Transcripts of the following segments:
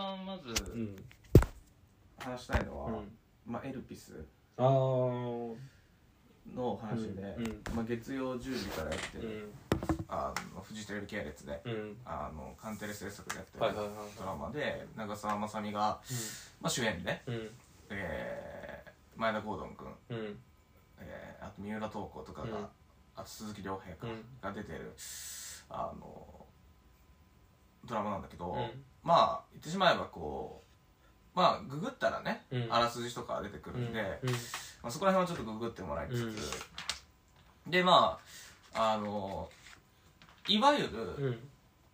番まずうん。話したいのは、うん。まあ、エルピスの話で、うん。まあ、月曜10時からやってうる、ん。あのフジテレビ系列で、うん。あのカンテレ制作でやってるはいはいはいドラマで長澤まさみが、まあ、主演で、うん。えー前田ゴードン君、うん。えーあと三浦透子とかが、うん。あと鈴木亮平か、うん。が出てるあのドラマなんだけど、うんまあ言ってしまえばこうまあググったらね、うん。あらすじとか出てくるんで、うん。まあ、そこら辺はちょっとググってもらいつつ、でまああのいわゆる、うん。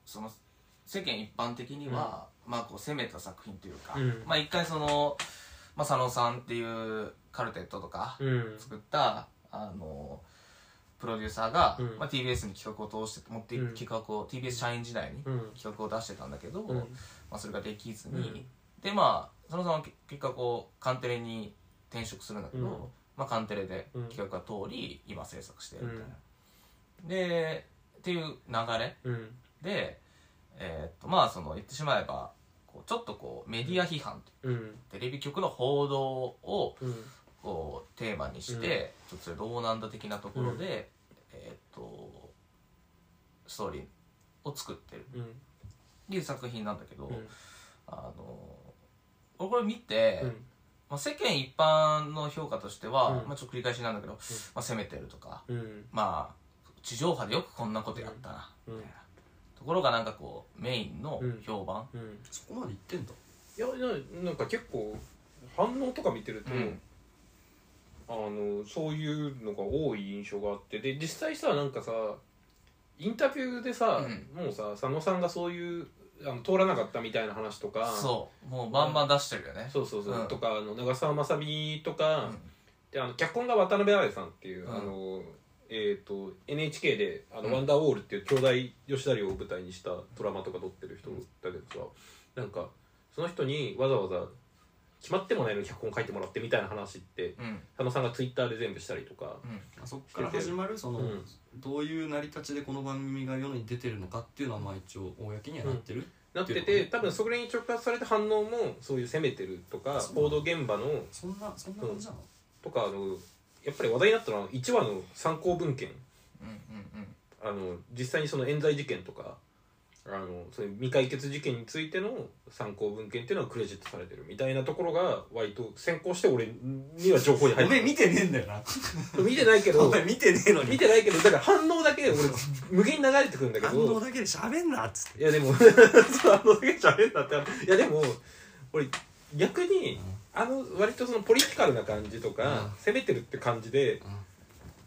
その世間一般的には、まあこう攻めた作品というか、うん。まあ一回その、まあ、佐野さんっていうカルテットとかうん。作った、あのプロデューサーが、うん。まあ、TBS に企画を通して持って、うん。企画を TBS 社員時代にうん。企画を出してたんだけど、うん。まあ、それができずに、うん。でまあ佐野さんは結果こうカンテレに転職するんだけど、うん。まあ、カンテレでうん。企画が通り今制作してるみたいな。でっていう流れうん。で、えーっとまあその言ってしまえばこうちょっとこうメディア批判うん。テレビ局の報道をうん。こうテーマにして、ちょっとそれどうなんだ的なところで、えーっとストーリーを作ってる。うん。っていう作品なんだけど、うん。あの俺これ見て、うん。まあ、世間一般の評価としては、うん。まあ、ちょっと繰り返しなんだけど、まあ、攻めてるとかうん。まあ地上波でよくこんなことやったな、うん。みたいなところがなんかこうメインの評判、うん。そこまで言ってんだ。いやななんか結構反応とか見てると、うんあのそういうのが多い印象があって。で実際さなんかさインタビューでさ、うもうさ佐野さんがそういうあの通らなかったみたいな話とかそう。もうバンバン出してるよね、そうそうそう、うん。とかあの長澤まさみとか、うん。であの脚本が渡辺愛さんっていう、うん。あのえー、と NHK であの、うん。ワンダーウォールっていう兄弟吉田寮を舞台にしたドラマとか撮ってる人だけどさ、なんかその人にわざわざ決まってもないのに脚本書いてもらってみたいな話ってうん。佐野さんがツイッターで全部したりとか、うん。あそっから始まるその、うん。どういう成り立ちでこの番組が世に出てるのかっていうのはまあ一応公にはなってる、なってってて多分それに直発された反応もそういう攻めてるとかそう報道現場のそんなそんな感じなの、とかあのやっぱり話題になったのは1話の参考文献。うんうん。あの実際にその冤罪事件とかあのそういう未解決事件についての参考文献っていうのがクレジットされてるみたいなところが割と先行して俺には情報に入っておめえ見てねえんだよな。る見てないけど見てねえのに。見てないけどだから反応だけ俺無限に流れてくるんだけ反ど応だけで喋んなっつって。いやでも 反応だけじゃべんなっていやでも俺逆にあの割とそのポリティカルな感じとか、うん。攻めてるって感じでうん。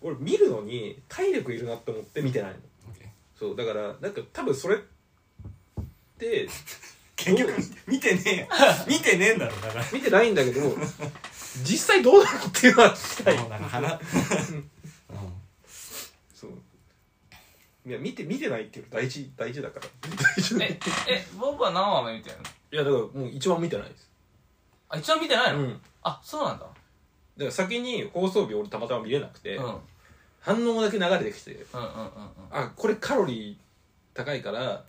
俺見るのに体力いるなって思って見てないの。そうだからなんか多分それって結局見てねえよ。見てねえんだろだから。見てないんだけど実際どうなのっていうのは聞きたい。もうなんか鼻。うん。そう。いや見て見てないっていうの大事大事だから。大事うんええボブは何話目見てるの？いやだからもう一番見てないです。あ一番見てないの、うん。だかあそうなんだ。ら先に放送日俺たまたま見れなくて、うん。うん反応だけ流れてきてうんうんうん。あこれカロリー高いから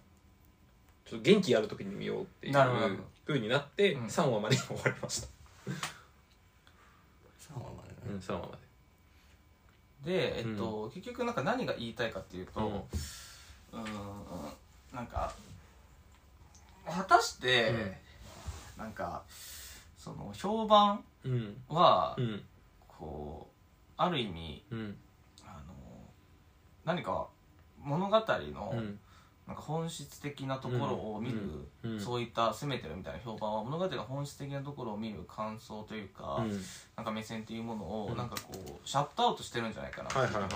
ちょっと元気ある時に見ようっていうなるほどふうになってうん。3話までに終わりました、三話までね。うん、3話まで。でえっと、結局なんか何が言いたいかっていうとうん。うーんなんか果たして、なんかその評判うん。は、うん。こうある意味うん。あの何か物語の、うんなんか本質的なところを見る、うんうん。そういった攻めてるみたいな評判は物語の本質的なところを見る感想というか、うん。なんか目線っていうものを、うん。なんかこうシャットアウトしてるんじゃないかなって思っ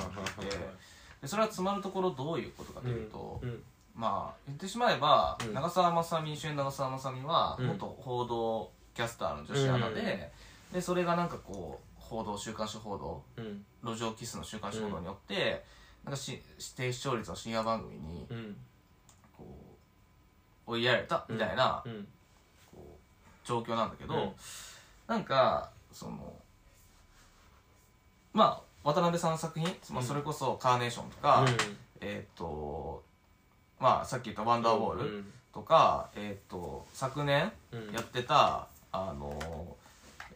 てそれは詰まるところどういうことかというと、うんまあ言ってしまえば、うん長澤まさみ主演長澤まさみはうん元報道キャスターの女子アナで,、でそれがなんかこう報道週刊誌報道うん路上キスの週刊誌報道によって、なんかし低視聴率の深夜番組に追いやられたみたいな、うん。こう状況なんだけど、うん。なんかそのまあ渡辺さんの作品、まあ、うん。それこそ「カーネーション」とか、えっ、とまあさっき言った「ワンダーボール」とか、えー、と昨年うん。やってた、あの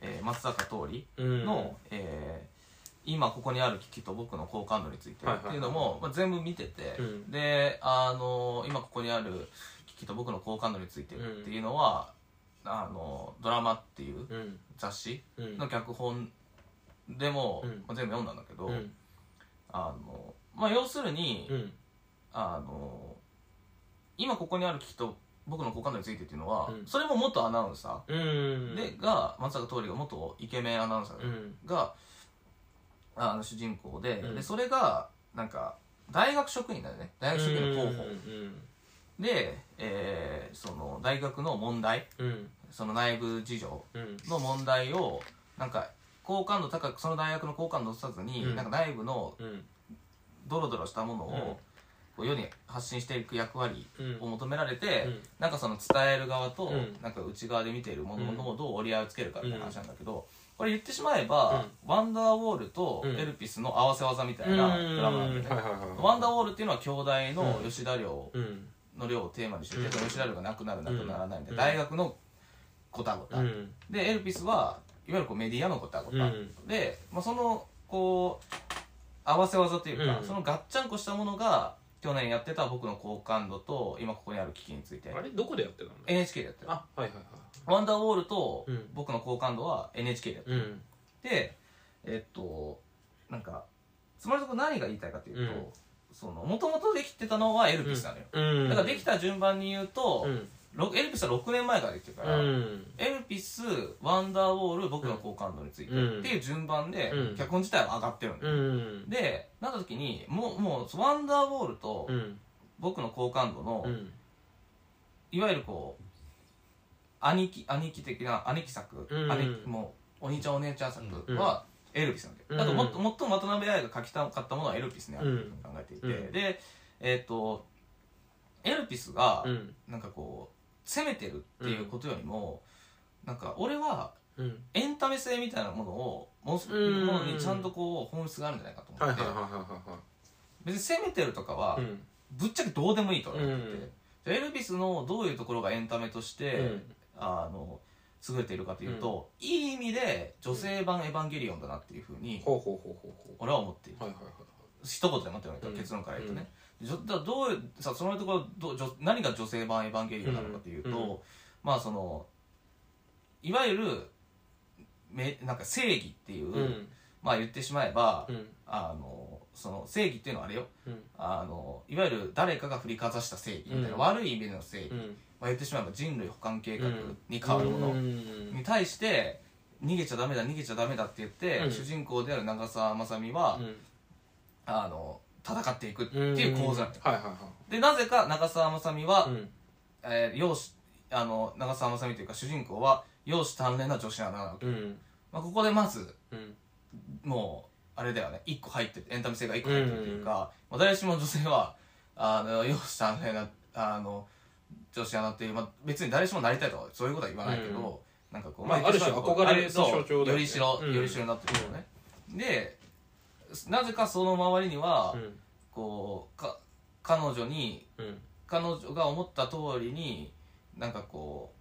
えー松坂桃李うん。の、えー今ここにある機器と僕の好感度についてはいはいはいってい。うのも、まあ、全部見てて、うん。で、あの今ここにある機器と僕の好感度についてっていうのは、あのドラマっていううん。雑誌うん。の脚本でも、うん。まあ、全部読んだんだけど、うん。あのまあ、要するに、うん。あの今ここにある機器と僕の好感度についてっていうのは、うん。それも元アナウンサうん。ーで、が松坂桃李が元イケメンアナウンサーうん。が、あの主人公で,、うん。でそれがなんか大学職員だよね。大学職員の候補、で、えーその大学の問題。うん。うんその内部事情うん。の問題をなんか好感度高くその大学の好感度を落とさずに、うん。なんか内部のうん。ドロドロしたものを、うん。こう世に発信していく役割うん。を求められて、うん。なんかその伝える側と、うん。なんか内側で見ているものうん。をどう折り合いをつけるかみたいな話なんだけど、これ言ってしまえば、ワンダーウォールとうん。エルピスの合わせ技みたいなドラマなんだよね、ワンダーウォールっていうのは兄弟の吉田寮うんの寮をテーマにしてて、うん。吉田寮がなくなるなくならないみたいな、うん。大学のごたごた、うん。でエルピスはいわゆるこうメディアのごたごた、うん。で、まあ、そのこう合わせ技というか、うん。そのガッチャンコしたものが去年やってた僕の好感度と今ここにある機器について。あれ？どこでやってたんだ？NHK でやってるあはいはいはい。ワンダーウォールとうん。僕の好感度は NHK でやってる、うん。でえっとなんかつまりそこ何が言いたいかというと、もともとできてたのはエルピスなのよ、うん。だからできた順番に言うと、エルピスは6年前からできてるから、うん。エルピスワンダーウォール僕の好感度について、うんっていう順番で、うん。脚本自体は上がってるんだよ、うん。でなった時にもうもうワンダーウォールとうん。僕の好感度の、うん。いわゆるこう兄貴兄貴的な兄貴作、うん。兄貴もうお兄ちゃんお姉ちゃん作はエルピスなんだよ、うん。だからもっともっとも渡辺愛が書きたかったものはエルピスにあるうん。と考えていて、うん。でえっ、とエルピスがうん。なんかこう攻めてるっていうことよりも、なんか俺はうん。エンタメ性みたいなものをもううんものにちゃんとこう本質があるんじゃないかと思って、別に攻めてるとかはぶっちゃけどうでもいいと思ってて、うん。エルビスのどういうところがエンタメとして、うん。あの優れているかというと、いい意味で女性版エヴァンゲリオンだなっていうふうに俺は思っている、うはいはいはい。一言でもって言われたらうん。結論から言うとね、じょだどうさそのところどうじょ何が女性版エヴァンゲリオンなのかというと、うん。まあそのいわゆるめなんか正義っていう、うん。まあ言ってしまえば、うん。あのその正義っていうのはあれよ。うん。あのいわゆる誰かが振りかざした正義みたいな、うん。悪い意味での正義、うんまあ、言ってしまえば人類保管計画に変わるものうん。に対して逃げちゃダメだ逃げちゃダメだって言って、うん。主人公である長澤まさみは、うん。あの戦っていくっていう構図なんだよ、はいはいはい。でなぜか長澤まさみは、うん。えー容姿あの長澤まさみというか主人公は容姿端麗な女子なわけ、うん。まあ、ここでまずうん。もうあれだよね。1個入っててエンタメ性が1個入ってるというか、まあ、誰しも女性はあの容姿端麗なあの女子アナっていう、まあ、別に誰しもなりたいとかそういうことは言わないけど、なんかこう、まあある種憧れの象徴だよね。よりしろ、うん。よりしろになってるよね、でなぜかその周りには、うん。こうか彼女にうん。彼女が思った通りになんかこ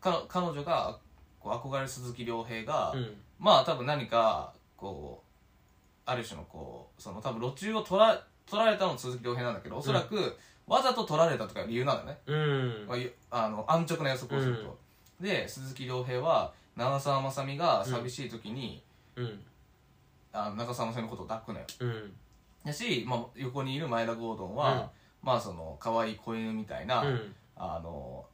うか彼女がこう憧れる鈴木亮平が、うん。まあ多分何かこうある種のこうその多分路中を取ら取られたのも鈴木亮平なんだけどおそらくわざと取られたとかいう理由なんだよね、うん。まあゆあの安直な予測をすると、で鈴木亮平は長澤まさみが寂しい時に、うん。あの長澤まさみのことを抱くのよ。うん。だし、まあ、横にいる前田ゴードンは、うん。まあその可愛い子犬みたいな、うん。あの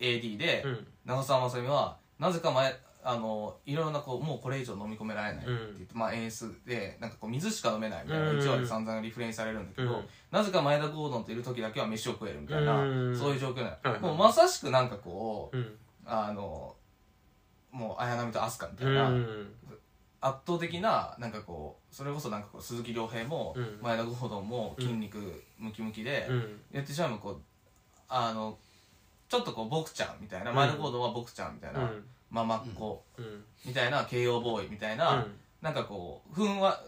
AD で、うん。長澤まさみはなぜか前あのいろんなこうもうこれ以上飲み込められないって言って、まあ、演出でなんかこう水しか飲めないみたいな、うん。1話で散々リフレインされるんだけど、うん。なぜか前田ゴードンといる時だけは飯を食えるみたいな、うん。そういう状況なの、もうまさしくなんかこううん。あのもう綾波と飛鳥みたういな、ん。圧倒的ななんかこうそれこそなんかこう鈴木亮平も、うん。前田ゴードンも筋肉ムキムキで、うん。言ってしまえばこうあのちょっとこう僕ちゃんみたいな、うん前田ゴードンは僕ちゃんみたいな、うんママっ子うん。みたいな慶応ボーイみたいな、なんかこうふんわ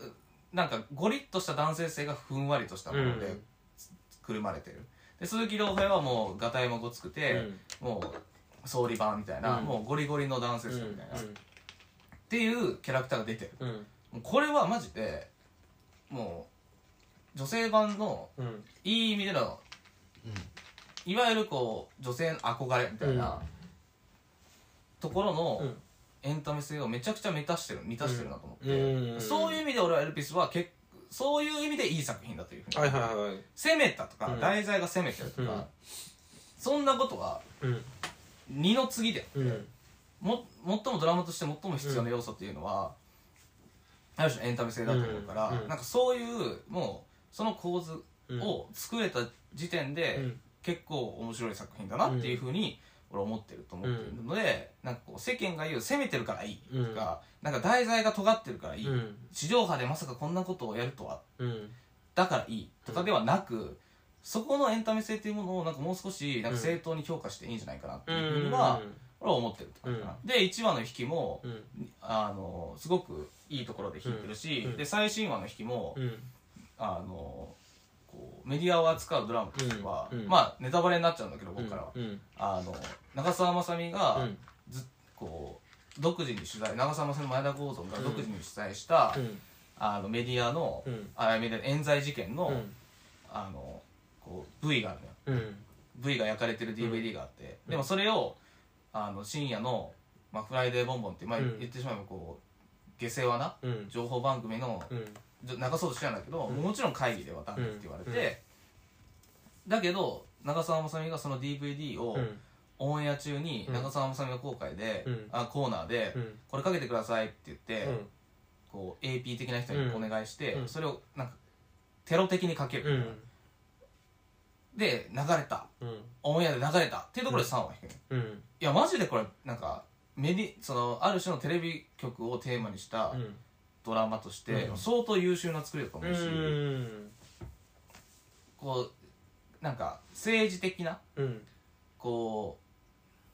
なんかゴリッとした男性性がふんわりとしたものでうん。くるまれてる。で鈴木亮平はもうがたいもごつくて、もう総理版みたいな、うん。もうゴリゴリの男性ですみたいな、っていうキャラクターが出てる。これはマジでもう女性版のうん。いい意味でのいわゆるこう女性の憧れみたいな、うんところのうん。エンタメ性をめちゃくちゃ満たしてる満たしてるなと思って、うん。そういう意味で俺はエルピスは結そういう意味でいい作品だというふうに、はいはいはい。攻めたとか、うん。題材が攻めてるとか、うん。そんなことはうん。二の次でうん。も最もドラマとして最も必要な要素っていうのは、ある種のエンタメ性だと思うから、うん。うん。なんかそういうもうその構図を作れた時点で、うん。結構面白い作品だなっていうふうに俺思ってると思ってるので、なんかこう世間が言う攻めてるからいいとか、なんか題材が尖ってるからいい、うん。地上波でまさかこんなことをやるとはうん。だからいいとかではなく、そこのエンタメ性っていうものをなんかもう少しなんか正当に評価していいんじゃないかなっていうふうには、俺は思ってるって感じかな、で1話の引きも、うん。あのすごくいいところで弾いてるし、うん。で最新話の引きも、うん。あのメディアを扱うドラマとしては、うんうん。まあネタバレになっちゃうんだけど僕からは、うん。あの長澤まさみが、うん。ずこう独自に取材長澤まさみ前田剛存が独自に取材した、うん。あのメディアの、うん。あメディア冤罪事件の,、うん。あのこう V があるのよ。うん。V が焼かれてる DVD があって、でもそれをあの深夜の、まあ、フライデーボンボンって、まあ、うん。言ってしまえばこう下世話なうん。情報番組の流そうとしてたんだけど、うん。もちろん会議ではダメって言われて、だけど長澤まさみがその DVD をうん。オンエア中にうん。長澤まさみが公開で、うん。あコーナーで、うん。これかけてくださいって言って、うん。こう AP 的な人にお願いして、うん。それをなんかテロ的にかける、うん。で流れた。うん。オンエアで流れたっていうところで3話弾くの、いうん。やマジでこれなんかメディそのある種のテレビ局をテーマにしたうんドラマとして、うん。相当優秀な作りだと思うし、うん。こうなんか政治的なうん。こ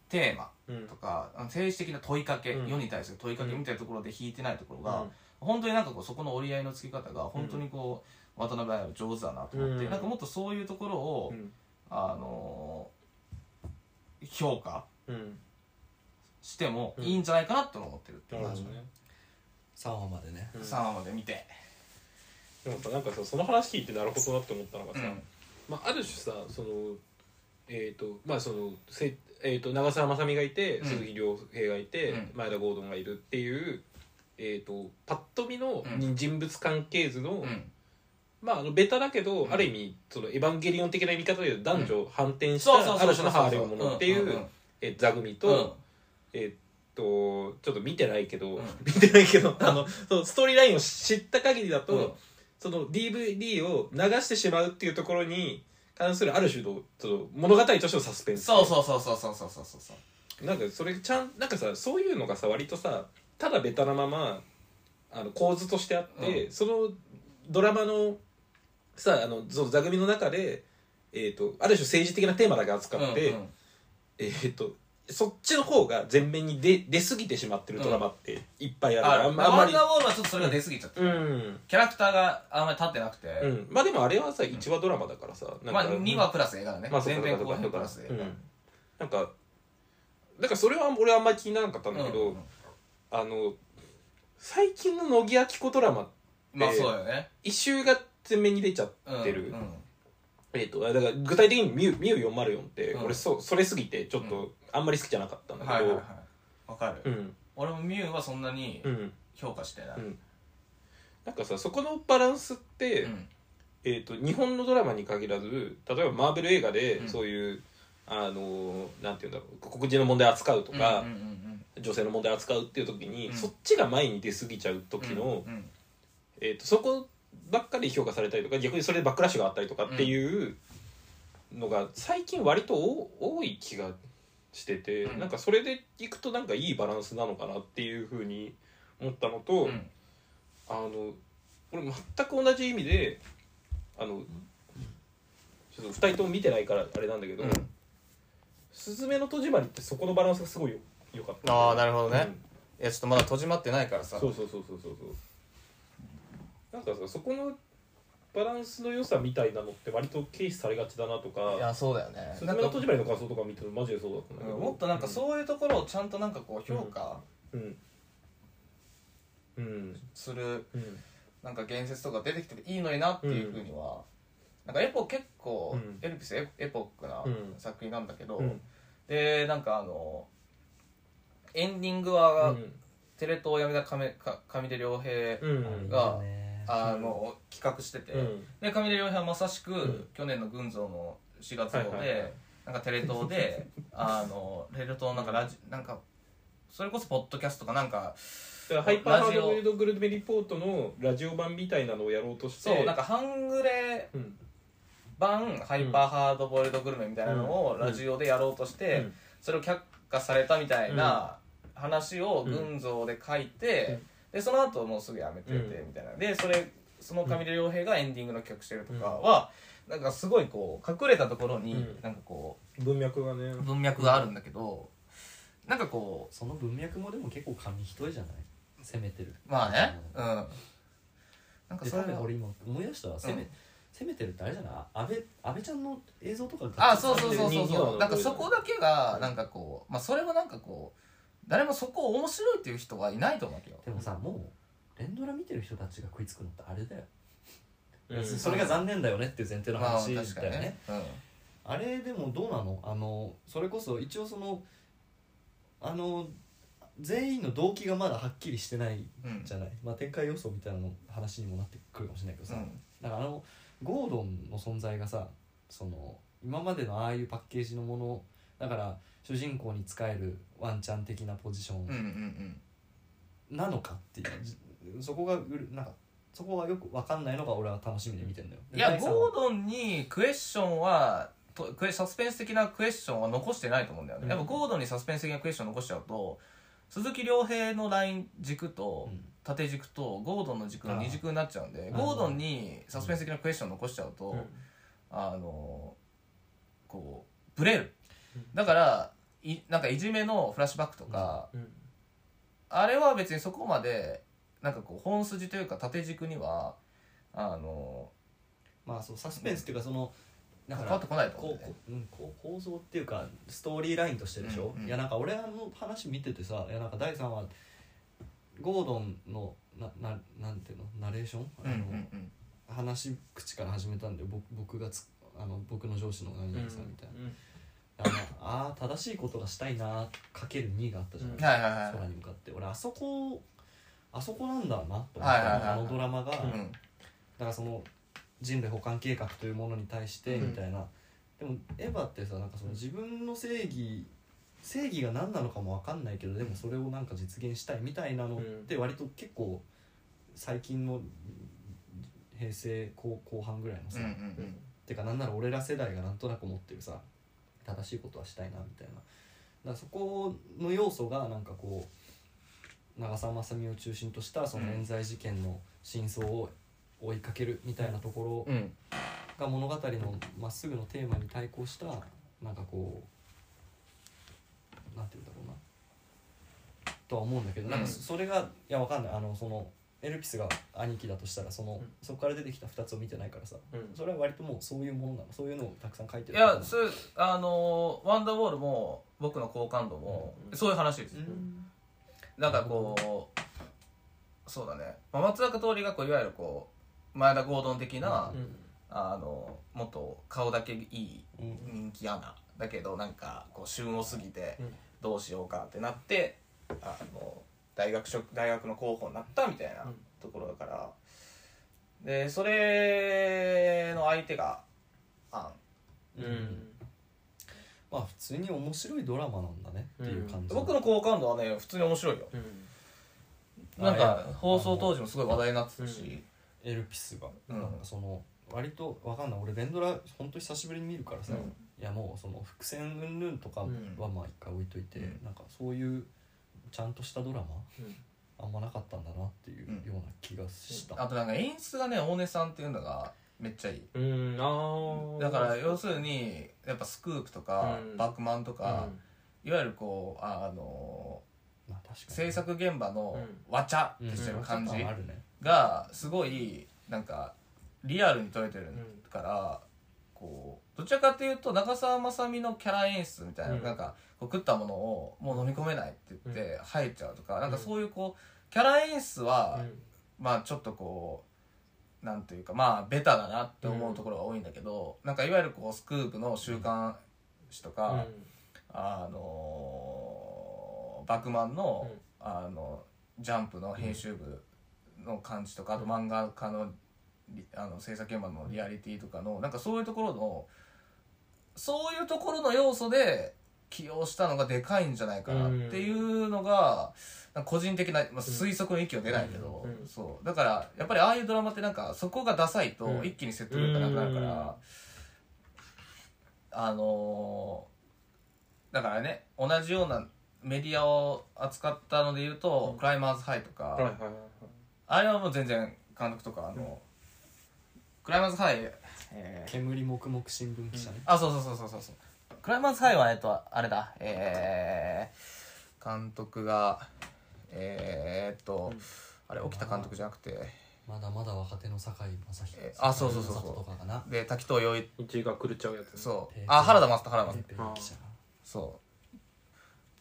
うテーマうん。とか政治的な問いかけ、うん。世に対する問いかけみたいなところで弾いてないところが、うん。本当になんかこうそこの折り合いのつけ方が本当にこう、渡辺彩上手だなと思って、うん。なんかもっとそういうところを、うん。あのー評価うん。してもうん。いいんじゃないかなって思ってるっていう感ね3話までね。うん。3話まで見て、でもさなんかさその話聞いてなるほどなって思ったのがさ、うん。まあ、ある種さそのえっ、とまあそのせ、えー、と長澤まさみがいてうん。鈴木亮平がいて、うん。前田郷敦がいるっていう、えー、とパッと見のうん。人物関係図の、うん。まああのベタだけど、うん。ある意味そのエヴァンゲリオン的な見方で男女反転した、そうそうそうある種のハーレムものっていう、うん。うん。うん。えー座組と、うん。えとちょっと見てないけど、うん。見てないけどあのそのストーリーラインを知った限りだと、うん。その DVD を流してしまうっていうところに関するある種のその物語としてのサスペンス。そうそうそうそうそうそうそうそうそう。なんかそれちゃんなんかさそういうのがさ割とさただベタなままあの構図としてあって、そのドラマのさあのその座組の中で、えー、とある種政治的なテーマだけ扱って、うんうん。えー、とそっちの方が前面に出出過ぎてしまってるドラマっていっぱいある、ああんまあんまりマンガウォールはちょっとそれが出過ぎちゃって、うん、キャラクターがあんまり立ってなくて、うん、まあでもあれはさ1話ドラマだからさなんかまあ2話プラス映画だね、まあそう後編プラス映画、うん。なんかだからそれは俺はあんまり気にならなかったんだけど、うんうんあの最近の乃木明子ドラマまあそうだよね。一周が前面に出ちゃっうんてる、うんえー、とだから具体的にミュミュ404って、うん。俺そそれすぎてちょっとあんまり好きじゃなかったんだけど、はいはいはい。わかる、うん。俺もミュウはそんなにうん。評価してない、うん。なんかさそこのバランスって、うん。えー、と日本のドラマに限らず例えばマーベル映画でうん。そういう、あのーなんていうんだろう黒人の問題扱うとか、うんうんうん女性の問題扱うっていう時に、うん。そっちが前に出過ぎちゃう時の、うんうん。えー、とそこばっかり評価されたりとか逆にそれでバックラッシュがあったりとかっていうのが最近割と多多い気がしてて、うん。なんかそれでいくとなんかいいバランスなのかなっていうふうに思ったのと、うん。あの俺全く同じ意味であのちょっと2人とも見てないからあれなんだけどうん「すずめの戸締まり」ってそこのバランスがすごいよよかった。あーなるほどね。うん。いやちょっとまだ閉じまってないからさ。そうそうそうそうそうそうなんかさそこのバランスの良さみたいなのって割と軽視されがちだなとかいやそうだよね。すずめの戸締まりの感想とか見てるとマジでそうだったんだけどうんもっとなんかそういうところをちゃんとなんかこう評価うん。うん。するうん。なんか言説とか出てきてもいいのになっていうふうには、なんかエポ結構、うん。エルピスエエポックなうん。作品なんだけど、うん。でなんかあのエンディングは、うん。テレ東を辞めた上か上出良平うん。がねあの、企画してて、うん。で上出良平はまさしく、ん。去年の群像の4月号で、なんかテレ東で あのテレ東なんかラジなんかそれこそポッドキャストかなんかハイパーハードボイルドグルメリポートのラジオ版みたいなのをやろうとして。そうなんかハングレうん。版ハイパーハードボイルドグルメみたいなのをラジオでやろうとして、うん。それを却下されたみたいな話を群像で書いて、うんでその後もうすぐやめててうん。みたいな。でそれその上出良平がエンディングの曲してるとかは、なんかすごいこう隠れたところにうん。なんかこ文脈がね。う文脈があるんだけどなんかこその文脈もでも結構紙一重じゃない？攻めてる。うまあね。うん。なんかでそれが多分俺今思い出したわ。攻め、うん。攻めてるってあれじゃない？安倍安倍ちゃんの映像とかあそうそうそうそうそう。なんかそこだけがなんかこうまあそれはなんかこう誰もそこを面白いっていう人はいないと思うわけよでもさもう連ドラ見てる人たちが食いつくのってあれだよ、うん。それが残念だよねっていう前提のまあ話だよ確かにね,、ね。うん。あれでもどうなの？あのそれこそ一応そのあの全員の動機がまだはっきりしてないうん。じゃない、まあ展開予想みたいなの話にもなってくるかもしれないけどさ、うん。だからあのゴードンの存在がさその今までのああいうパッケージのものだから主人公に使えるワンチャン的なポジショうんうんうンん。なのかっていう、じそこがうるなんかそこはよく分かんないのが俺は楽しみで見てんだよ。いやゴードンにクエスチョンはとクエサスペンス的なクエスチョンは残してないと思うんだよね、うん。やっぱゴードンにサスペンス的なクエスチョン残しちゃうと鈴木亮平のライン軸とうん。縦軸とゴードンの軸の二軸になっちゃうんでゴードンにサスペンス的なクエスチョン残しちゃうと、うん。あのこうブレる。うん。だからいなんかいじめのフラッシュバックとか、うん。あれは別にそこまでなんかこう本筋というか縦軸にはあのまあそうサスペンスっていうかそのだから関わってこないと思うね。うこう、うん、こう構造っていうかストーリーラインとしてでしょ、うんうん。いやなんか俺あの話見ててさいやなんか第3話ゴードンのなななんていうの？ナレーション、うんうんあのうん。話口から始めたんで僕僕がつあの僕の上司の何々さんみたいな、うんあのあー正しいことがしたいなかける2があったじゃない、うん。はいはいはい。空に向かって。俺あそこあそこなんだなと思って、はいはいはい。はいあのドラマが、うん。だからその人類保管計画というものに対してうん。みたいな、でもエヴァってさなんかその自分の正義正義が何なのかも分かんないけどでもそれをなんか実現したいみたいなのって割と結構最近の平成後後半ぐらいのさ、うんうんうん。てかなんなら俺ら世代がなんとなく思ってるさ正しいことはしたいなみたいな。だからそこの要素がなんかこう長澤まさみを中心としたその冤罪事件の真相を追いかけるみたいなところうん。が物語のまっすぐのテーマに対抗したなんかこうなんて言うんだろうな。とは思うんだけどなんかそそれがいやわかんない。あのそのエルピスが兄貴だとしたらその、ん。そこから出てきた2つを見てないからさうん。それは割ともうそういうものなの。そういうのをたくさん書いているやそれあのワンダーボールも僕の好感度もうん。そういう話ですうん。なんかこうそうだね、まあ、松坂桃李がこういわゆるこう前田ゴードン的な、うん。あのもっと顔だけいいうん人気アナだけどなんかこう旬を過ぎてうん。どうしようかってなってあの大学職大学の候補になったみたいなうん。ところだから。でそれの相手がアン。うん。まあ普通に面白いドラマなんだねっていう感じ、僕の好感度はね普通に面白いよ。うん。なんか放送当時もすごい話題になってたし、エルピスが、うん。なんかその割とわかんない。俺連ドラ本当久しぶりに見るからさ、うん。いやもうその伏線云々とかはうん。まあ一回置いといて、うん。なんかそういうちゃんとしたドラマ？うん。あんまなかったんだなっていううん。ような気がした、あとなんか演出がね大根さんっていうのがめっちゃいい。うんああだから要するにやっぱスクープとか、うん。バックマンとか、いわゆるこうあのまあ確かに。制作現場のうわちゃってしてる感じうんあるね。がすごいなんかリアルに撮れてるから、こうどちらかというと長澤まさみのキャラ演出みたいな、うん。なんかこう食ったものをもう飲み込めないって言って吐いちゃうとか、なんかそういうこうキャラ演出は、まあちょっとこうなんというかまあベタだなって思うところが多いんだけど、なんかいわゆるこうスクープの週刊誌とか、あのーバクマンの,、あのジャンプの編集部の感じとか、あと漫画家のリあの制作現場のリアリティとかのなんかそういうところのそういうところの要素で起用したのがでかいんじゃないかなっていうのが、個人的な、まあ、推測の域は出ないけど、そう。だからやっぱりああいうドラマってなんかそこがダサいとうん。一気に説得力がなくなるから、うん。あのーだからね同じようなメディアを扱ったので言うと、うん。クライマーズハイとか、あれはもう全然監督とかあの、クライマーズハイ、えー。煙黙々新聞記者ね、あそうそうそうそうそうそう。クライマーズハイはえっとあれだ。えー、監督がえー、っと、うん。あれ沖田監督じゃなくて。まだまだ若手の酒井正彦えあそうそうそうそう。で滝藤洋一。が狂っちゃうやつそう。あ原田正人原田正人ペーペー記者。そ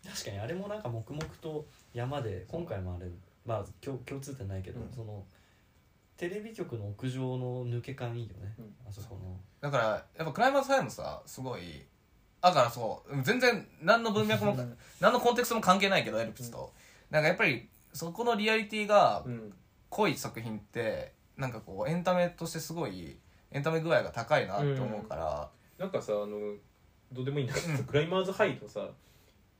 確かにあれもなんか黙々と山で今回もあれまあ共共通点ないけど、うん。そのテレビ局の屋上の抜け感いいよね、うん。あそこの。うだからやっぱクライマーズハイもさすごいだからそう全然何の文脈もうん。何のコンテクストも関係ないけどエルプスと、なんかやっぱりそこのリアリティがうん。濃い作品ってなんかこうエンタメとしてすごいエンタメ具合が高いなって思うから、なんかさあのどうでもいいんだけどさ、うん。クライマーズハイのさ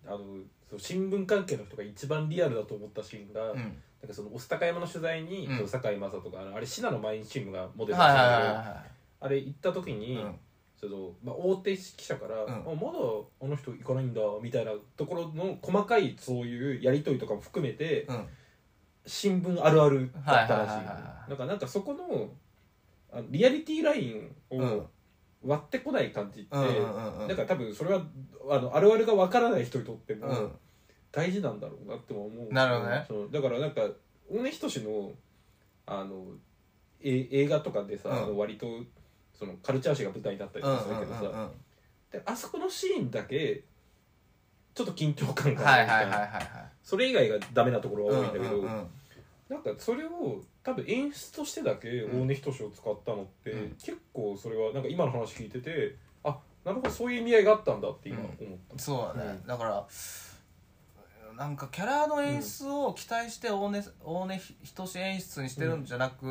あのそう新聞関係の人が一番リアルだと思ったシーンが、うん。なんかその御巣鷹山の取材に、うん。その堺雅人があれ信濃毎日新聞がモデルだったんあれ行った時いに、うん。そのまあ、大手記者から、ん。あまだあの人行かないんだみたいなところの細かいそういうやり取りとかも含めて、うん。新聞あるあるだったらしい,、なんかなんかそこのリアリティラインうん。を割ってこない感じって、うんうんうんうん。なんか多分それはあのあるあるが分からない人にとってもうん。大事なんだろうなっても思うなるほどね。そう。だからなんか大根仁のあのえ映画とかでさ、うん。あの割とそのカルチャー誌が舞台になったりうんとかするけどさ、うんうんうんであそこのシーンだけちょっと緊張感があはいはいるみたいなはいはいはい。それ以外がダメなところが多いんだけど、うんうんうん。なんかそれを多分演出としてだけ大根仁を使ったのって、うん。結構それはなんか今の話聞いててあなるほどそういう意味合いがあったんだって今思った、そうだね、うん。だからなんかキャラの演出を期待して大根大根仁志演出にしてるんじゃなく、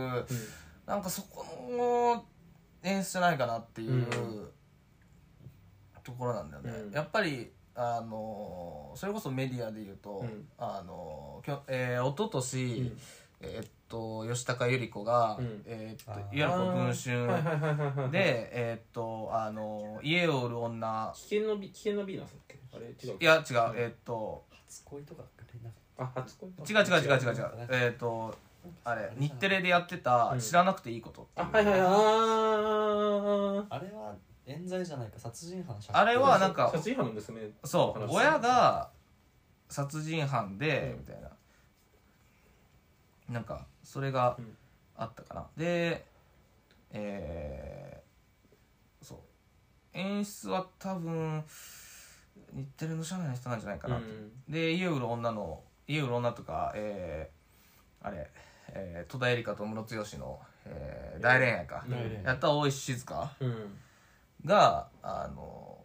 なんかそこの演出じゃないかなっていう、うん。ところなんだよね、うん。やっぱりあのそれこそメディアで言うと、うん。あのきょえー、一昨年、うん。えーっと吉高由里子が、うん。えーっといわゆるこう文春で、えーっとあの家を売る女。危険のビ危険なビーナスだっけ？あれ違ういや違う、ん。えーっと初恋とかあ初恋？違う違う違う違う違う。えーっとあれ日テレでやってたうん「知らなくていいこと」っていうあはいはいはい。あー。あれは冤罪じゃないか殺人犯あれはなんか殺人犯の娘そう話親が殺人犯で、うんみたいななんかそれがうん。あったかな、でえー、そう。演出は多分日テレの社内の人なんじゃないかな、で家を売る女の家を売る女とかえー、あれ、えー、戸田恵梨香とムロツヨシの、えー、大恋愛か、やった大石静香うん。うんがあの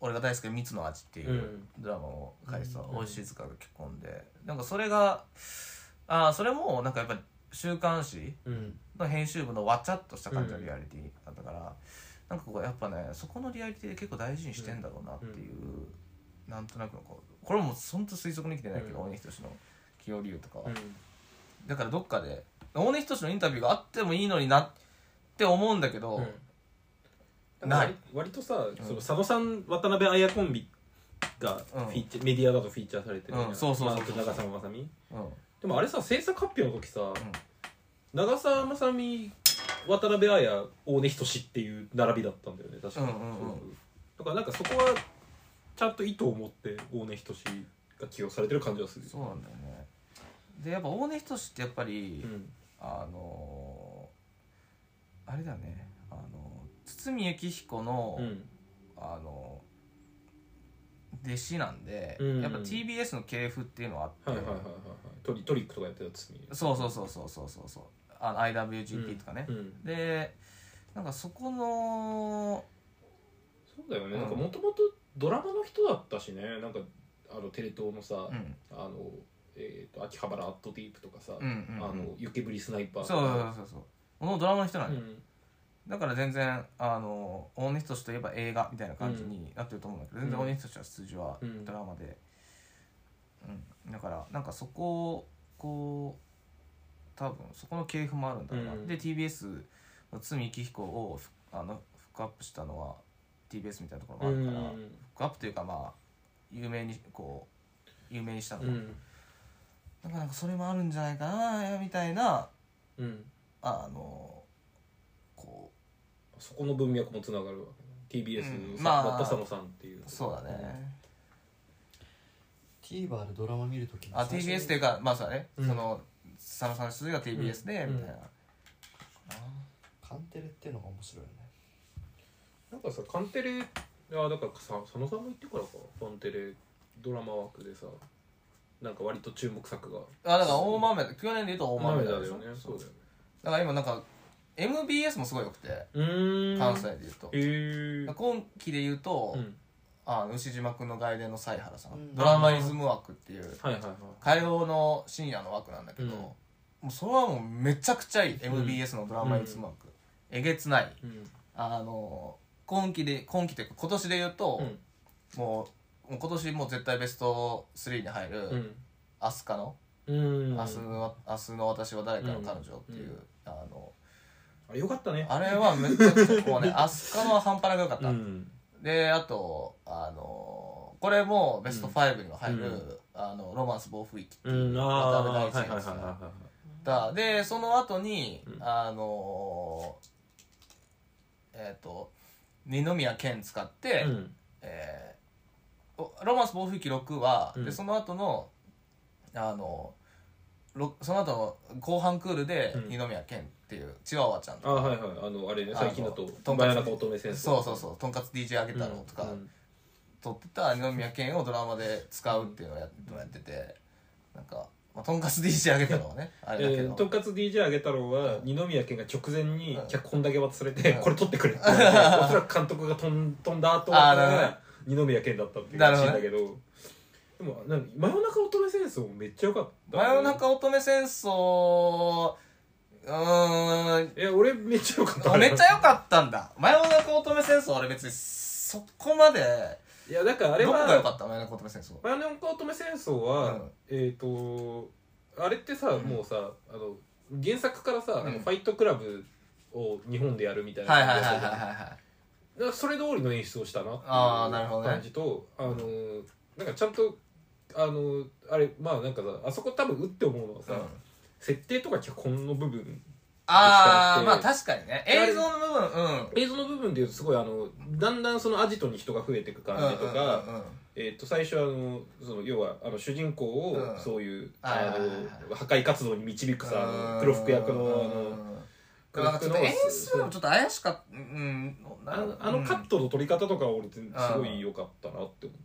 俺が大好きな「蜜の味」っていううん。ドラマを書いてたうん。大石静香が結婚で。なんかそれがあーそれもなんかやっぱり週刊誌うん。の編集部のわちゃっとした感じのリアリティだったから、なんかこうやっぱねそこのリアリティで結構大事にしてんだろうなっていう、なんとなくのこうこれも本当推測に来てないけど、うん。大根仁の起用理由とかは、うん。だからどっかで大根仁のインタビューがあってもいいのになって思うんだけど、うん。ない。割割とさ、その佐野さん渡辺彩コンビがフうんィーチャーメディアだとフィーチャーされてるうんそうそうそうまあ長澤まさみ。うんでもあれさ制作発表の時さ、長澤まさみ渡辺彩大根仁っていう並びだったんだよね確か。に、うんうん。うんだからなんかそこはちゃんと意図を持って大根仁が起用されてる感じはする。そうなんだよね。でやっぱ大根仁ってやっぱり、うん。あのあれだね。あの堤幸彦の、うん。あの弟子なんで、うんやっぱ TBS の系譜っていうのはあって、トリトリックとかやってたつみそうそうそうそうそうそうそう。あの IWGP とかね、うんでなんかそこのそうだよね、うんなんかもともとドラマの人だったしね。なんかあのテレ東のさ、うん。あのえー、と秋葉原アットディープとかさ、うんうんうん。あの湯ぶりスナイパーとそうそうかそうそう。このドラマの人なんだよ、うん。だから全然あの大西俊といえば映画みたいな感じになってると思うんだけど、全然うん。大西俊は筋はうん。ドラマで、うん。だからなんかそこをこう多分そこの系譜もあるんだろうな、うん。で TBS の堤幸彦をふあのフックアップしたのは TBS みたいなところもあるから、うん。フックアップというかまあ有名にこう有名にしたの、うん。だからなんかそれもあるんじゃないかなみたいなうん。あのこそこの文脈もつながるわけね。TBS さうん。まあだった佐野さんっていううそうだね、TVer でドラマ見るときあ TBS っていうかまあそうだね、うん。その佐野さんの筋が TBS で、うん。みたいな、カンテレっていうのが面白いよね。なんかさカンテレあだからさ佐野さんも言ってからか。カンテレドラマ枠でさなんか割と注目作が。あだから大豆田去年で言うと大豆だよ。ね。そう。だよね。だから今なんか MBS もすごいよくて。うーん。関西で言うと、へえ今期で言うと、うんあの牛島君の外伝の犀原さん、うん。ドラマリズム枠っていうはいはいはい。火曜の深夜の枠なんだけど、うん。もうそれはもうめちゃくちゃいい MBS のドラマリズム枠、えげつない。うん。あの今期で今期というか今年で言うと、もうもう今年もう絶対ベスト3に入る、うん。アスカの、うん。明日の明日の私は誰かの彼女っていう、うん。あのあれよかったね。あれはめちゃくちゃもうね アスカのは半端なく良かった、うんであとあのこれもベスト5には入る、うん。あのロマンス暴風域ってういう、渡辺大輔がでその後に、うん。あのえっ、と二宮健使って、いうん。えーおロマンス暴風域6は、うん。でその後のあのろその後の後半クールでうん。二宮健っていうチワワちゃんとあはいはい。あのあれね最近だととんかつ真夜中乙女そうそうそう。とんかつ DJ あげたのとか、うん撮ってた二宮健をドラマで使うっていうのをややってて。なんか、まあ、とんかつ DJ あげたのはね あれだけど、えー、とんかつ DJ あげ太郎は二宮健が直前にうん脚本だけ渡されて、うん。これ撮ってくれって言われて おそらく監督が飛ん飛んだ後あーなるほどね。が二宮健だったっていうらしいんだけど。でもなん真夜中乙女戦争めっちゃ良かった。真夜中乙女戦争うーん。いや俺めっちゃ良かった。めっちゃ良かったんだ。真夜中乙女戦争俺別にそこまで。いやだからあれどこが良はかった？真夜中乙女戦争。真夜中乙女戦争は、うん。えっ、とあれってさ、ん。もうさあの原作からさ、あのうんファイトクラブを日本でやるみたいなはいはいはいはいはいはい。だからそれ通りの演出をしたなってあーなるほどね。いう感じとあのなんかちゃんとあのあれまあなんかさあそこ多分うって思うのはさ、うん設定とか脚本の部分ああまあ確かにね。映像の部分うん。映像の部分でいうとすごいあのだんだんそのアジトに人が増えていく感じとか、うんうんうんうん。えー、と最初はあのその要はあの主人公をうん。そういう、あの破壊活動に導くさ黒服役のあの黒なんかちょっと演出もちょっと怪しかった。うん。あのあのカットの撮り方とか俺すごい良かったなって思っ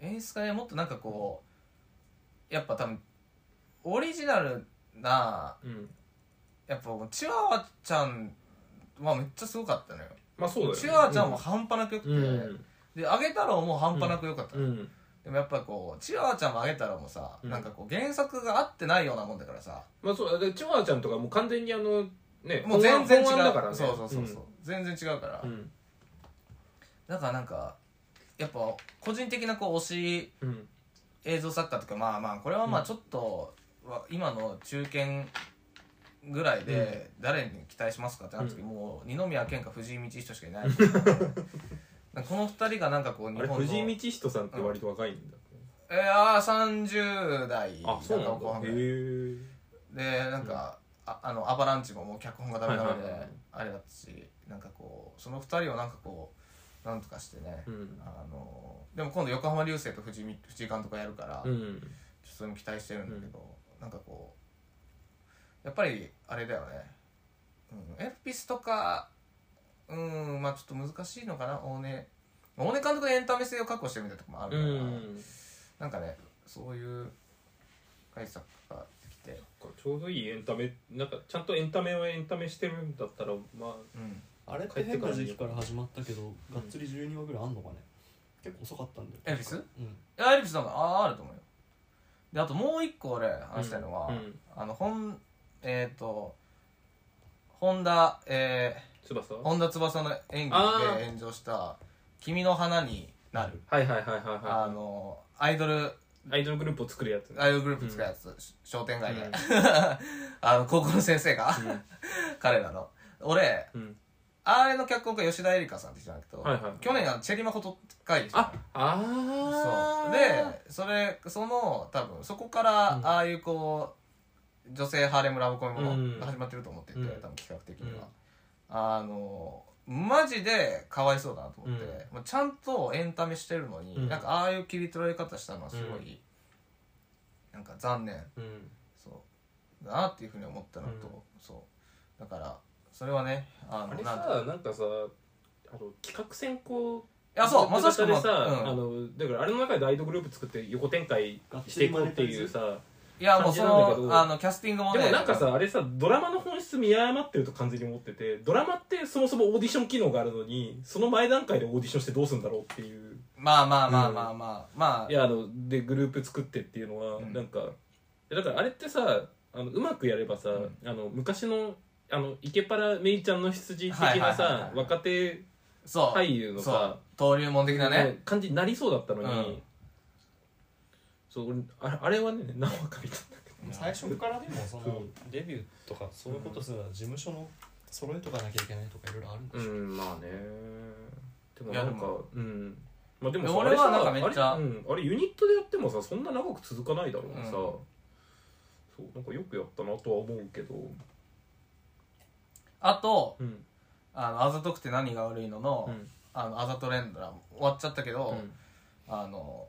演出がねもっとなんかこうやっぱ多分オリジナルなた、うん、やっぱチワワちゃんはめっちゃすごかったのよ。まあそうだよね。チワワちゃんも半端なくよくて、うん。であげ太郎も半端なくよかったの、うん。でもやっぱこうチワワちゃんもあげ太郎もさ、うん。なんかこう原作が合ってないようなもんだからさ。まあそうでチワワちゃんとかもう完全にあのねもう全然違う。本案だからね。そうそうそうそう、全然違うから、うん。だからなんかやっぱ個人的なこう推しうん。映像作家とかまあまあこれはまあちょっと、は今の中堅ぐらいで誰に期待しますかってなった時、もう二宮健か藤井道人しかいない。なんかこの二人がなんかこう日本の藤井道人さんって割と若いんだっけ？えー、ああ30代あそうなんだ。へでなんか、ああのアバランチももう脚本がダメダメであれだったしなんかこうその二人をなんかこうなんとかしてね、うん。あのでも今度横浜流星と藤井藤井監督がやるから、ちょっうんとそれも期待してるんだけど、なんかこうやっぱりあれだよね。うん、エルピスとかうんまあちょっと難しいのかな。大根大根監督でエンタメ性を確保してるみたいなとこもあるうから、ん。なんかねそういう解釈ができて。ちょうどいいエンタメなんかちゃんとエンタメはエンタメしてるんだったらまあうん。あれって変な時期から始まったけどがっつり12話ぐらいあんのかね。結構遅かったんだよエルピス？いうん。やエルピスなんかああると思うよであともう一個俺話したいのは、うんあの本えっ、と本田え翼？ー、本田翼の演あ技ー。で炎上した「君の花になる。はいはいはいはい」あはのアイドルいアイドルグループを作るやつね。アイドルグループ使うやつ、商店街で、うん。あの高校の先生が、うん。彼らの。俺うんあれの脚本家吉田絵里香さんって人なんだけど、はいはい。去年あのチェリマコト会議ああそう。ーでそれその多分そこからうん。ああいうこう女性ハーレムラブコメもうん。のが始まってると思ってて、うん。多分企画的には、あのマジでかわいそうだなと思って、うん。もうちゃんとエンタメしてるのに、うん。なんかああいう切り取られ方したのはすごい、なんか残念。うん。そう。だなっていうふうに思ったのと、うん。そう。だからそれはねあのあれなんさなんかさあの企画選考いやそうまさしくでさ、うんあのだからあれの中でアイドルグループ作って横展開していこうっていうさいやもうそのあのキャスティングもねでもなんかさあれさドラマの本質見誤ってると完全に思っててドラマってそもそもオーディション機能があるのにその前段階でオーディションしてどうするんだろうっていう。まあまあまあまあまあ、まあいやあのでグループ作ってっていうのは、うん。なんかだからあれってさあのうまくやればさ、うん。あの昔のあの池原めいちゃんの羊的はいはいなはいはい。さ若手そう俳優のそう。さ登竜門的なね。感じになりそうだったのに、うん。そう俺ああれはね何話か見たんだけど最初からでもそそうのデビューとかそういうことするなら事務所の揃えとかなきゃいけないとかいろいろあるんでしょうんまあね。でもなんかうん。まあでもでさ俺はなんかあれさめっちゃあれ,、うん、あれユニットでやってもさそんな長く続かないだろうなさ、うん。そうなんかよくやったなとは思うけどあとうん。あのあざとくて何が悪いのの、うん。あのあざと連ドラ終わっちゃったけど、うん。あの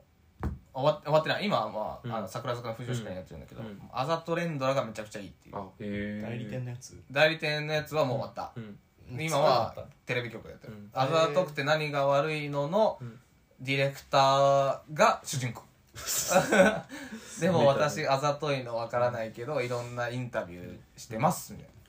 終わ終わってない。今はまあ,、うん。あの桜坂の藤吉君やってるんだけど、うん。あざと連ドラがめちゃくちゃいいっていう。あへえ代理店のやつ。代理店のやつはもう終わった、うん。今はテレビ局でやってる、うん。あざとくて何が悪いののうん。ディレクターが主人公。でも私あざといのわからないけどいろんなインタビューしてますみたいな